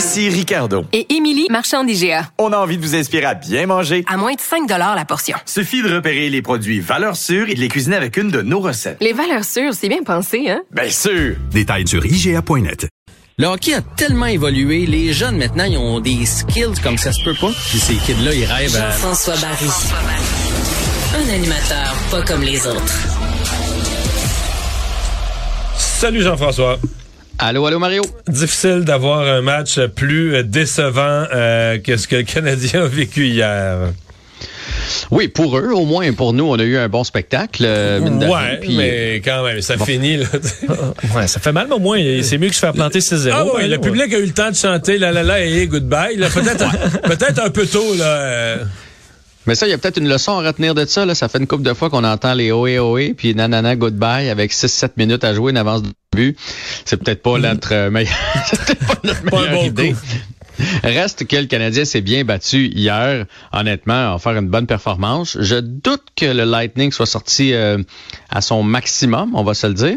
Ici Ricardo. Et Émilie, marchand d'IGA. On a envie de vous inspirer à bien manger. À moins de 5 la portion. Suffit de repérer les produits valeurs sûres et de les cuisiner avec une de nos recettes. Les valeurs sûres, c'est bien pensé, hein? Bien sûr! Détails sur IGA.net. Le hockey a tellement évolué, les jeunes maintenant, ils ont des skills comme ça se peut pas. Puis ces kids-là, ils rêvent à... Jean-François Barry. Un animateur pas comme les autres. Salut Jean-François. Allô, allô Mario? Difficile d'avoir un match plus décevant euh, que ce que le Canadien a vécu hier. Oui, pour eux, au moins pour nous, on a eu un bon spectacle. Euh, mine de rien, ouais, puis- mais quand même, ça Bon. finit. Là. Ouais, ça fait mal, mais au moins, c'est mieux que se faire planter 6-0. ah ouais, hein, le public a eu le temps de chanter la la la et goodbye. Peut-être peut-être un peu tôt. là. Mais ça, il y a peut-être une leçon à retenir de ça. Là. Ça fait une couple de fois qu'on entend les OE OE puis nanana goodbye avec 6-7 minutes à jouer, une avance de but. C'est peut-être pas notre euh, meilleure, pas notre meilleure idée. coup. Reste que le Canadien s'est bien battu hier. Honnêtement, en faire une bonne performance. Je doute que le Lightning soit sorti euh, à son maximum, on va se le dire.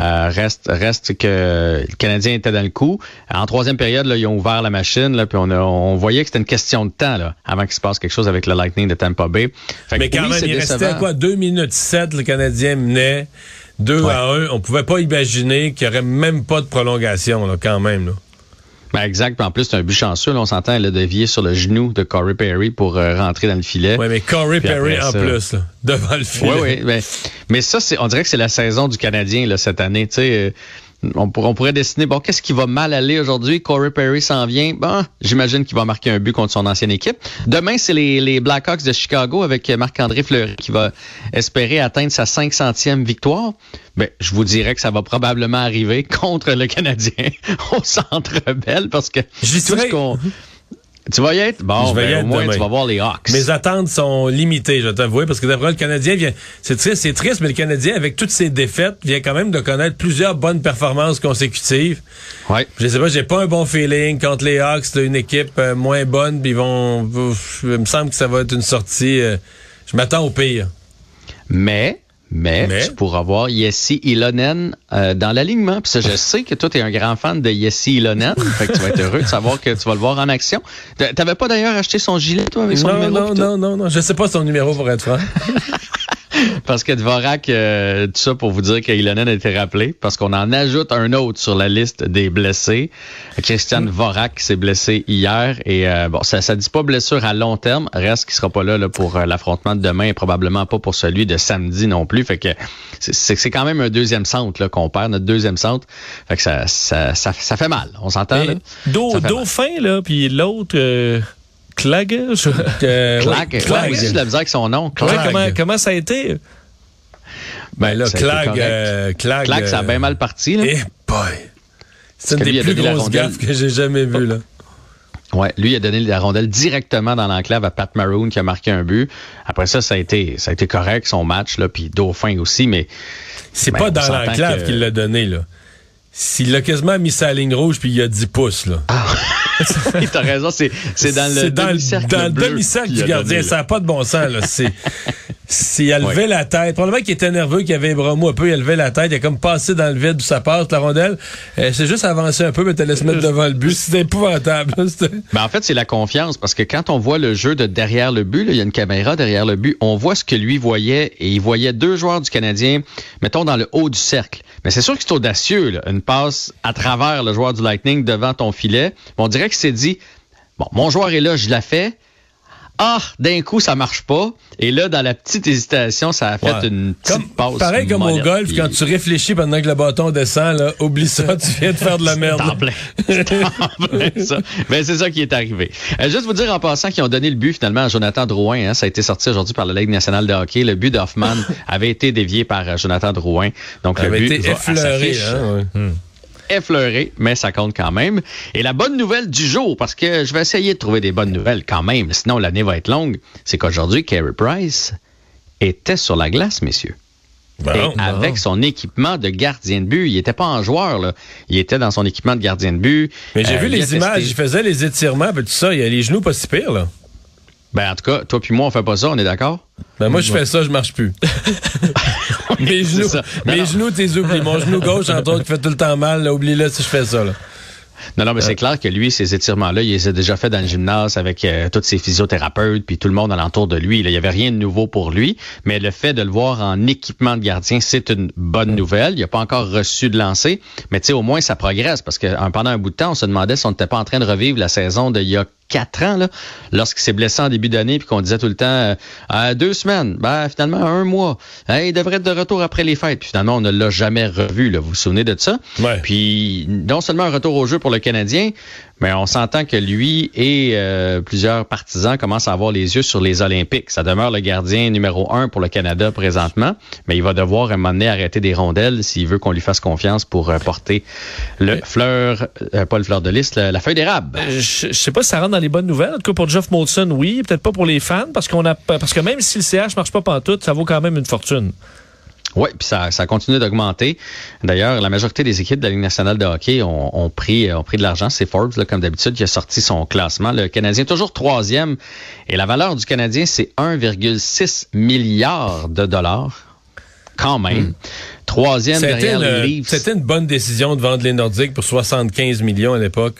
Euh, reste, reste que le Canadien était dans le coup. En troisième période, là, ils ont ouvert la machine, là, puis on, a- on voyait que c'était une question de temps là, avant qu'il se passe quelque chose avec le Lightning de Tampa Bay. Fait que Mais quand oui, même, il restait quoi? 2 minutes 7, le Canadien menait 2 Ouais. à 1. On pouvait pas imaginer qu'il y aurait même pas de prolongation là, quand même. Là. Ben, exact. Puis en plus, c'est un but chanceux. Là, on s'entend, elle a dévié sur le genou de Corey Perry pour euh, rentrer dans le filet. Ouais, mais Corey Puis Perry en ça- plus, là, devant le filet. Oui, oui. Mais, mais ça, c'est, on dirait que c'est la saison du Canadien là, cette année. Tu sais, euh, on, pour- on pourrait dessiner, bon, qu'est-ce qui va mal aller aujourd'hui? Corey Perry s'en vient. Bon, j'imagine qu'il va marquer un but contre son ancienne équipe. Demain, c'est les, les Blackhawks de Chicago avec Marc-André Fleury qui va espérer atteindre sa 500e victoire. Ben, je vous dirais que ça va probablement arriver contre le Canadien au Centre Bell parce que tout ce qu'on- Tu vas y être? Bon, Je vais y ben, être au moins, demain. tu vas voir les Hawks. Mes attentes sont limitées, je vais t'avouer, parce que d'après le Canadien vient. C'est triste, c'est triste, mais le Canadien, avec toutes ses défaites, vient quand même de connaître plusieurs bonnes performances consécutives. Ouais. Je sais pas, j'ai pas un bon feeling contre les Hawks, c'est une équipe euh, moins bonne, puis ils vont. Il me semble que ça va être une sortie. euh, je m'attends au pire. Mais, mais, Mais? tu pourras voir Yessi Ilonen euh, dans l'alignement. Puis ça, je sais que toi, tu es un grand fan de Yessi Ilonen. fait que tu vas être heureux de savoir que tu vas le voir en action. T'a- T'avais pas d'ailleurs acheté son gilet, toi, avec son Non, numéro? non, non, non, non. Je sais pas son numéro pour être franc. Parce que Dvorak, euh, tout ça pour vous dire que Ilonen a été rappelé, parce qu'on en ajoute un autre sur la liste des blessés. Christian Dvorak s'est blessé hier et euh, bon, ça, ça dit pas blessure à long terme, reste qu'il sera pas là, là pour euh, l'affrontement de demain et probablement pas pour celui de samedi non plus. Fait que c'est- quand même un deuxième centre qu'on perd, notre deuxième centre. Fait que ça, ça, ça, ça fait mal, on s'entend fait mal. Dauphin, là, puis l'autre, euh, Clag. je- Euh, Clag, ouais, oui, j'ai de la misère avec son nom. Ouais, Clag. comment, comment ça a été? Ben là, Clag, euh, Clag. Clag, ça a euh, bien mal parti. Là. Eh boy! C'est une des plus donné la grosses rondelle. gaffes que j'ai jamais vues, là. Ouais, lui il a donné la rondelle directement dans l'enclave à Pat Maroon qui a marqué un but. Après ça, ça a été, ça a été correct son match là, puis Dauphin aussi, mais C'est Ben, pas dans l'enclave qu'il l'a donné, là. S'il a quasiment mis sa ligne rouge puis il a 10 pouces, là. t'as raison, c'est c'est dans le C'est dans, le- demi-cercle dans le demi-cercle du gardien. ça n'a pas de bon sens, là. C'est. S'il a levé Ouais. la tête, probablement qu'il était nerveux, qu'il avait les bras un peu, il levé la tête, il a comme passé dans le vide où ça passe, la rondelle. Euh, c'est juste avancer un peu, mais t'allais se mettre devant le but. C'était épouvantable. C'était- Ben, en fait, c'est la confiance parce que quand on voit le jeu de derrière le but, il y a une caméra derrière le but, on voit ce que lui voyait et il voyait deux joueurs du Canadien, mettons dans le haut du cercle. Mais c'est sûr que c'est audacieux, là, une passe à travers le joueur du Lightning devant ton filet. On dirait qu'il s'est dit, bon, mon joueur est là, je la fais. Ah, d'un coup, ça marche pas. Et là, dans la petite hésitation, ça a fait Ouais. une petite Comme- passe. pareil comme au golf, quand tu réfléchis pendant que le bâton descend, là, oublie ça, tu viens de faire de la merde. Plein. Plein, ça. Ben, c'est ça qui est arrivé. Euh, juste vous dire en passant qu'ils ont donné le but finalement à Jonathan Drouin. Hein, ça a été sorti aujourd'hui par la Ligue nationale de hockey. Le but d'Hoffman avait été dévié par euh, Jonathan Drouin. Donc Ça le avait but été va à sa effleuré. fiche. Hein, ouais. Effleuré, mais ça compte quand même. Et la bonne nouvelle du jour, parce que je vais essayer de trouver des bonnes nouvelles quand même, sinon l'année va être longue, c'est qu'aujourd'hui, Carey Price était sur la glace, messieurs. Bon, Et bon. avec son équipement de gardien de but. Il était pas en joueur, là. Il était dans son équipement de gardien de but. Mais j'ai Euh, vu a les testé- images, il faisait les étirements, tout ça, il a les genoux pas si pires, là. Ben, en tout cas, toi puis moi, on fait pas ça, on est d'accord? Ben moi, je fais ça, je marche plus. mes genoux. Non, mes non. genoux, t'es oubliés. Mon genou gauche, entre autres, qui fait tout le temps mal, là, oublie-le si je fais ça, là. Non, non, mais Euh. c'est clair que lui, ces étirements-là, il les a déjà fait dans le gymnase avec euh, tous ses physiothérapeutes puis tout le monde alentour de lui. là. Il n'y avait rien de nouveau pour lui, mais le fait de le voir en équipement de gardien, c'est une bonne nouvelle. Il n'a pas encore reçu de lancer, mais tu sais, au moins, ça progresse parce que euh, pendant un bout de temps, on se demandait si on n'était pas en train de revivre la saison d'il y a quatre ans, là, lorsqu'il s'est blessé en début d'année, puis qu'on disait tout le temps euh, Euh, deux semaines, ben finalement un mois. Hey, il devrait être de retour après les fêtes. Puis finalement, on ne l'a jamais revu. Là. Vous vous souvenez de ça? Ouais. Puis non seulement un retour au jeu pour le Canadien, mais on s'entend que lui et euh, plusieurs partisans commencent à avoir les yeux sur les Olympiques. Ça demeure le gardien numéro un pour le Canada présentement, mais il va devoir à un moment donné arrêter des rondelles s'il veut qu'on lui fasse confiance pour euh, porter le fleur, euh, pas le fleur de lys, la, la feuille d'érable. Euh, Je, je sais pas si ça rentre dans les bonnes nouvelles. En tout cas, pour Jeff Molson, oui. Peut-être pas pour les fans, parce qu'on a parce que même si le CH marche pas pantoute, ça vaut quand même une fortune. Oui, puis ça, ça continue d'augmenter. D'ailleurs, la majorité des équipes de la Ligue nationale de hockey ont, ont pris, ont pris de l'argent. C'est Forbes, là, comme d'habitude, qui a sorti son classement. Le Canadien est toujours troisième. Et la valeur du Canadien, c'est 1,6 milliard de dollars. Quand même. Troisième C'était derrière les une, Leafs. c'était une bonne décision de vendre les Nordiques pour 75 millions à l'époque.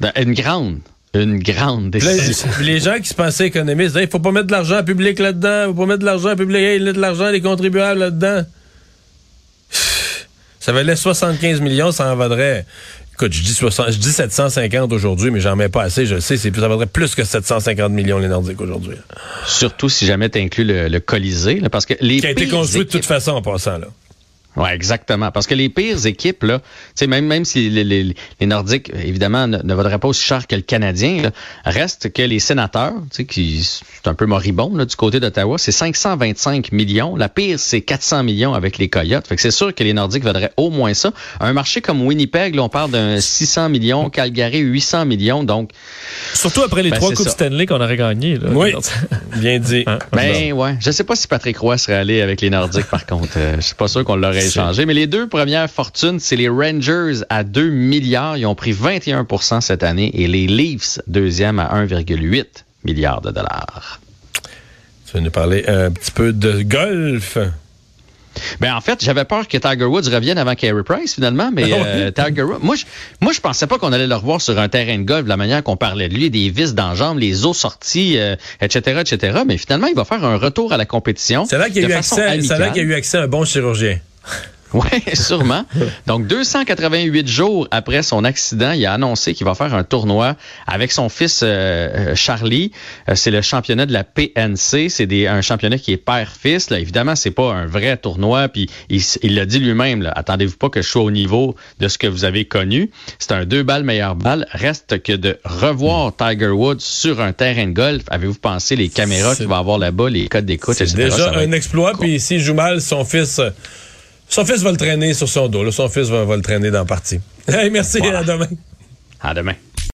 Ben, Une grande, une grande décision. les gens qui se pensaient économistes disaient, il faut pas mettre de l'argent public là-dedans, faut pas mettre de l'argent public, hey, il y a de l'argent des contribuables là-dedans. Ça valait 75 millions, ça en vaudrait. Écoute, je dis, 60 je dis 750 aujourd'hui, mais j'en mets pas assez, je le sais, c'est, ça vaudrait plus que 750 millions les Nordiques aujourd'hui. Surtout si jamais tu inclus le, le Colisée, là, parce que les Qui a été construit de toute façon en passant, là. Oui, exactement. Parce que les pires équipes, là, tu sais, même, même si les, les, les Nordiques, évidemment, ne, ne vaudraient pas aussi cher que le Canadien, là, reste que les sénateurs, tu sais, qui c'est un peu moribond là, du côté d'Ottawa, c'est 525 millions. La pire, c'est 400 millions avec les Coyotes. Fait que c'est sûr que les Nordiques vaudraient au moins ça. Un marché comme Winnipeg, là, on parle d'un 600 millions, Calgary 800 millions. Donc, Surtout après les Ben, trois Coupes ça. Stanley qu'on aurait gagnées. là. Oui. Bien dit. Hein? Ben ouais, je sais pas si Patrick Roy serait allé avec les Nordiques par contre. Euh, je suis pas sûr qu'on l'aurait échangé. Mais les deux premières fortunes, c'est les Rangers à 2 milliards. Ils ont pris 21% cette année et les Leafs, deuxième à 1,8 milliards de dollars. Tu vas nous parler un petit peu de golf? Ben en fait, j'avais peur que Tiger Woods revienne avant Carey Price finalement, mais euh, Tiger Woods, moi je, moi je pensais pas qu'on allait le revoir sur un terrain de golf de la manière qu'on parlait de lui, des vis dans les jambes, les os sortis, euh, etc., etc. Mais finalement, il va faire un retour à la compétition. C'est là qu'il y a eu accès, c'est là qu'il y a eu accès à un bon chirurgien. Oui, sûrement. Donc, 288 jours après son accident, il a annoncé qu'il va faire un tournoi avec son fils euh, euh, Charlie. Euh, c'est le championnat de la PNC. C'est un championnat qui est père-fils. Évidemment, c'est pas un vrai tournoi. Puis il l'a dit lui-même. Attendez-vous pas que je sois au niveau de ce que vous avez connu. C'est un deux balles meilleure balle. Reste que de revoir Tiger Woods sur un terrain de golf. Avez-vous pensé les caméras C'est- qu'il va avoir là-bas, les codes d'écoute, C'est etc. Ça déjà un exploit, puis s'il joue mal, son fils, son fils va le traîner sur son dos. là. Son fils va, va le traîner dans la partie. Hey, merci, Voilà. à demain. À demain.